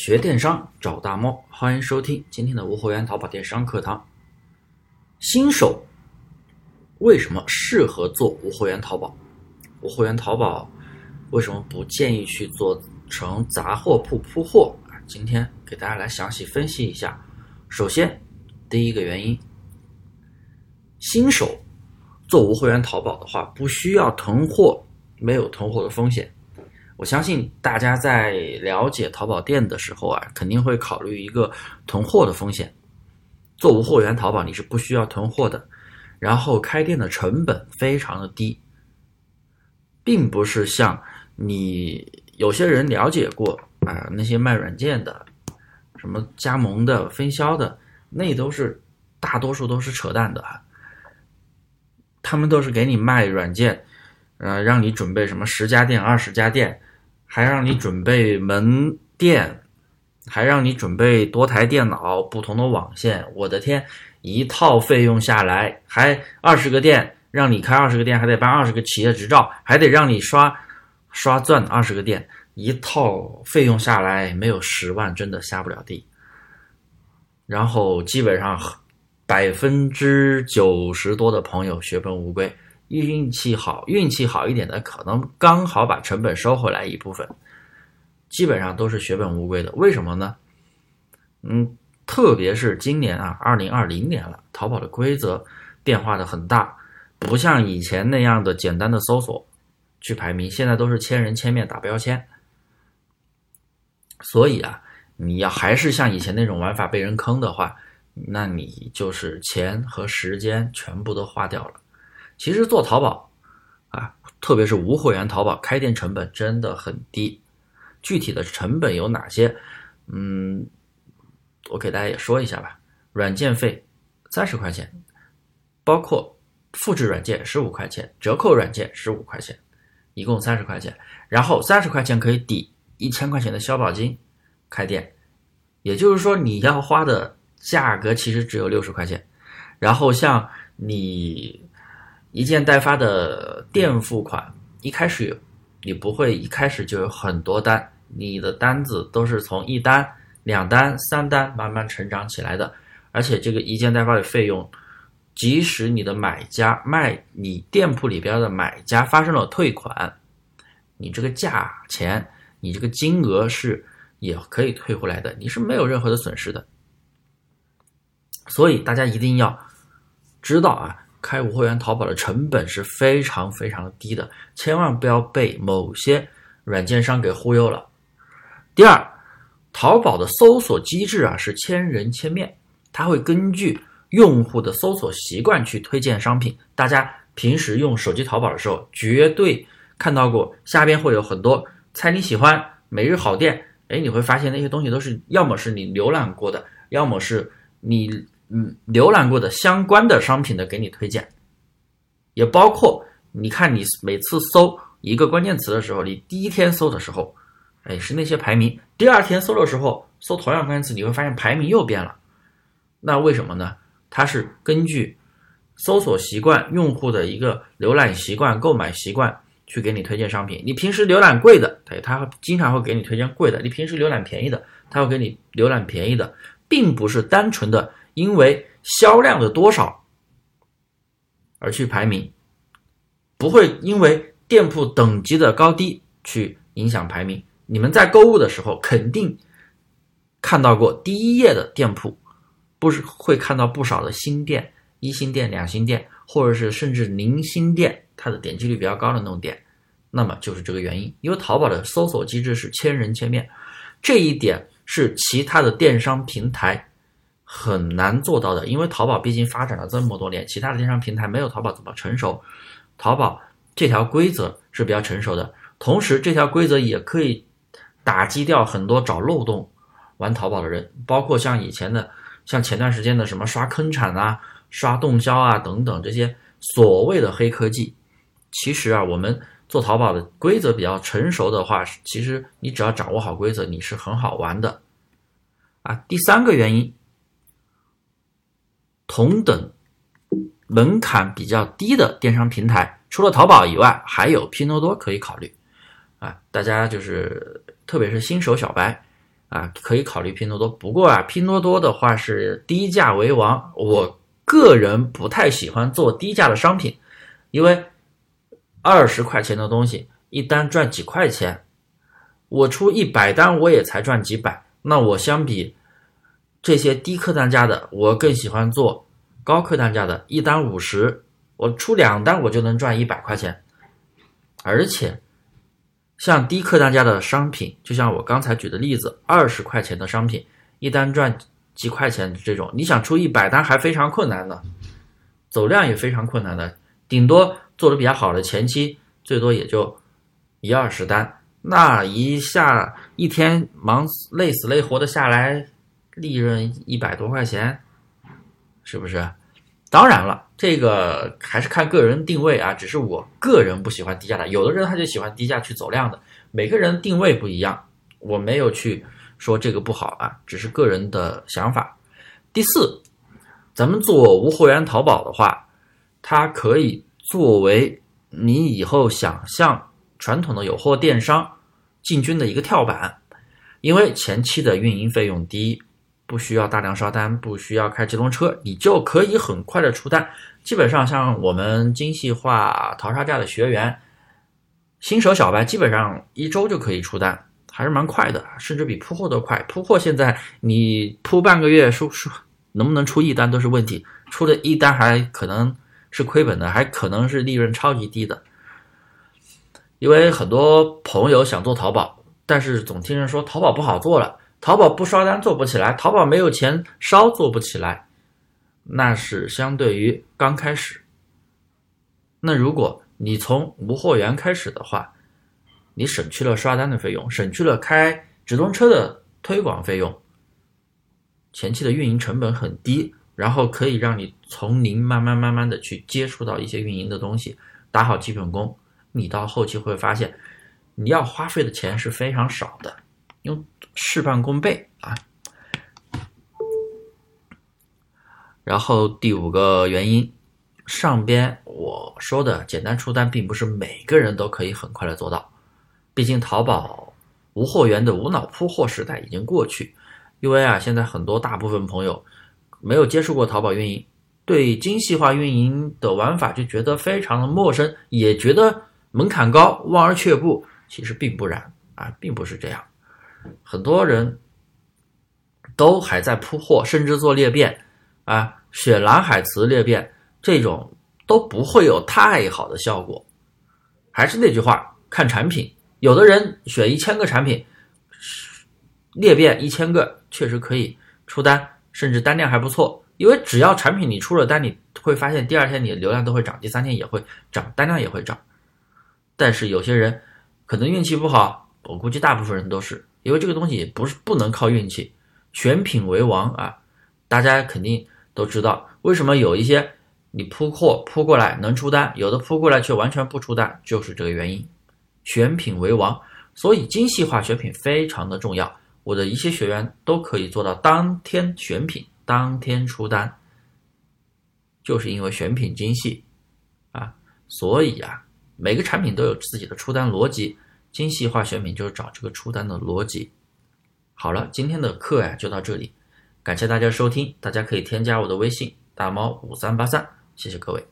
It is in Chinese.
学电商找大猫，欢迎收听今天的无货源淘宝电商课堂。新手为什么适合做无货源淘宝？无货源淘宝为什么不建议去做成杂货铺铺货？今天给大家来详细分析一下。首先，第一个原因，新手做无货源淘宝的话，不需要囤货，没有囤货的风险。我相信大家在了解淘宝店的时候啊，肯定会考虑一个囤货的风险。做无货源淘宝，你是不需要囤货的，然后开店的成本非常的低，并不是像你有些人了解过啊，那些卖软件的、什么加盟的、分销的，那都是大多数都是扯淡的，他们都是给你卖软件，呃，让你准备什么十家店、二十家店。还让你准备门店，还让你准备多台电脑、不同的网线。我的天，一套费用下来，还二十个店，让你开二十个店，还得办二十个企业执照，还得让你刷刷钻二十个店，一套费用下来没有十万，真的下不了地。然后基本上百分之九十多的朋友血本无归。运气好，运气好一点的，可能刚好把成本收回来一部分，基本上都是血本无归的。为什么呢？嗯，特别是今年啊，二零二零年了，淘宝的规则变化的很大，不像以前那样的简单的搜索去排名，现在都是千人千面打标签。所以啊，你要还是像以前那种玩法被人坑的话，那你就是钱和时间全部都花掉了。其实做淘宝啊，特别是无货源淘宝，开店成本真的很低。具体的成本有哪些？嗯，我给大家也说一下吧。软件费三十块钱，包括复制软件十五块钱，折扣软件十五块钱，一共三十块钱。然后三十块钱可以抵一千块钱的消保金，开店。也就是说，你要花的价格其实只有六十块钱。然后像你。一件代发的垫付款，一开始你不会一开始就有很多单，你的单子都是从一单、两单、三单慢慢成长起来的。而且这个一件代发的费用，即使你的买家卖你店铺里边的买家发生了退款，你这个价钱、你这个金额是也可以退回来的，你是没有任何的损失的。所以大家一定要知道啊。开无货源淘宝的成本是非常非常的低的，千万不要被某些软件商给忽悠了。第二，淘宝的搜索机制啊是千人千面，它会根据用户的搜索习惯去推荐商品。大家平时用手机淘宝的时候，绝对看到过下边会有很多猜你喜欢、每日好店，哎，你会发现那些东西都是要么是你浏览过的，要么是你。嗯，浏览过的相关的商品的给你推荐，也包括你看你每次搜一个关键词的时候，你第一天搜的时候，哎是那些排名，第二天搜的时候搜同样关键词，你会发现排名又变了。那为什么呢？它是根据搜索习惯、用户的一个浏览习惯、购买习惯去给你推荐商品。你平时浏览贵的，对，它经常会给你推荐贵的；你平时浏览便宜的，它会给你浏览便宜的，并不是单纯的。因为销量的多少而去排名，不会因为店铺等级的高低去影响排名。你们在购物的时候肯定看到过第一页的店铺，不是会看到不少的新店、一星店、两星店，或者是甚至零星店，它的点击率比较高的那种店，那么就是这个原因。因为淘宝的搜索机制是千人千面，这一点是其他的电商平台。很难做到的，因为淘宝毕竟发展了这么多年，其他的电商平台没有淘宝这么成熟。淘宝这条规则是比较成熟的，同时这条规则也可以打击掉很多找漏洞玩淘宝的人，包括像以前的，像前段时间的什么刷坑产啊、刷动销啊等等这些所谓的黑科技。其实啊，我们做淘宝的规则比较成熟的话，其实你只要掌握好规则，你是很好玩的。啊，第三个原因。同等门槛比较低的电商平台，除了淘宝以外，还有拼多多可以考虑。啊，大家就是特别是新手小白，啊，可以考虑拼多多。不过啊，拼多多的话是低价为王，我个人不太喜欢做低价的商品，因为二十块钱的东西一单赚几块钱，我出一百单我也才赚几百，那我相比这些低客单价的，我更喜欢做高客单价的，一单五十，我出两单我就能赚一百块钱，而且。像低客单价的商品，就像我刚才举的例子，二十块钱的商品，一单赚几块钱这种，你想出一百单还非常困难的，走量也非常困难的，顶多做的比较好的前期，最多也就一二十单，那一下一天忙累死累活的下来，利润一百多块钱，是不是？当然了，这个还是看个人定位啊。只是我个人不喜欢低价的，有的人他就喜欢低价去走量的。每个人定位不一样，我没有去说这个不好啊，只是个人的想法。第四，咱们做无货源淘宝的话，它可以作为你以后想向传统的有货电商进军的一个跳板，因为前期的运营费用低。不需要大量刷单，不需要开直通车，你就可以很快的出单。基本上像我们精细化淘沙价的学员，新手小白基本上一周就可以出单，还是蛮快的，甚至比铺货都快。铺货现在你铺半个月，出出能不能出一单都是问题，出的一单还可能是亏本的，还可能是利润超级低的。因为很多朋友想做淘宝，但是总听人说淘宝不好做了。淘宝不刷单做不起来，淘宝没有钱烧做不起来，那是相对于刚开始。那如果你从无货源开始的话，你省去了刷单的费用，省去了开直通车的推广费用，前期的运营成本很低，然后可以让你从零慢慢慢慢的去接触到一些运营的东西，打好基本功，你到后期会发现，你要花费的钱是非常少的。用事半功倍啊！然后第五个原因，上边我说的简单出单，并不是每个人都可以很快的做到。毕竟淘宝无货源的无脑铺货时代已经过去。因为啊，现在很多大部分朋友没有接触过淘宝运营，对精细化运营的玩法就觉得非常的陌生，也觉得门槛高，望而却步。其实并不然啊，并不是这样。很多人都还在铺货，甚至做裂变，啊，选蓝海词裂变这种都不会有太好的效果。还是那句话，看产品。有的人选一千个产品，裂变一千个确实可以出单，甚至单量还不错。因为只要产品你出了单，你会发现第二天你的流量都会涨，第三天也会涨，单量也会涨。但是有些人可能运气不好，我估计大部分人都是。因为这个东西不是不能靠运气，选品为王啊！大家肯定都知道，为什么有一些你铺货铺过来能出单，有的铺过来却完全不出单，就是这个原因。选品为王，所以精细化选品非常的重要。我的一些学员都可以做到当天选品，当天出单，就是因为选品精细啊。所以啊，每个产品都有自己的出单逻辑。精细化选品就是找这个出单的逻辑。好了，今天的课呀就到这里，感谢大家收听，大家可以添加我的微信大猫五三八三，谢谢各位。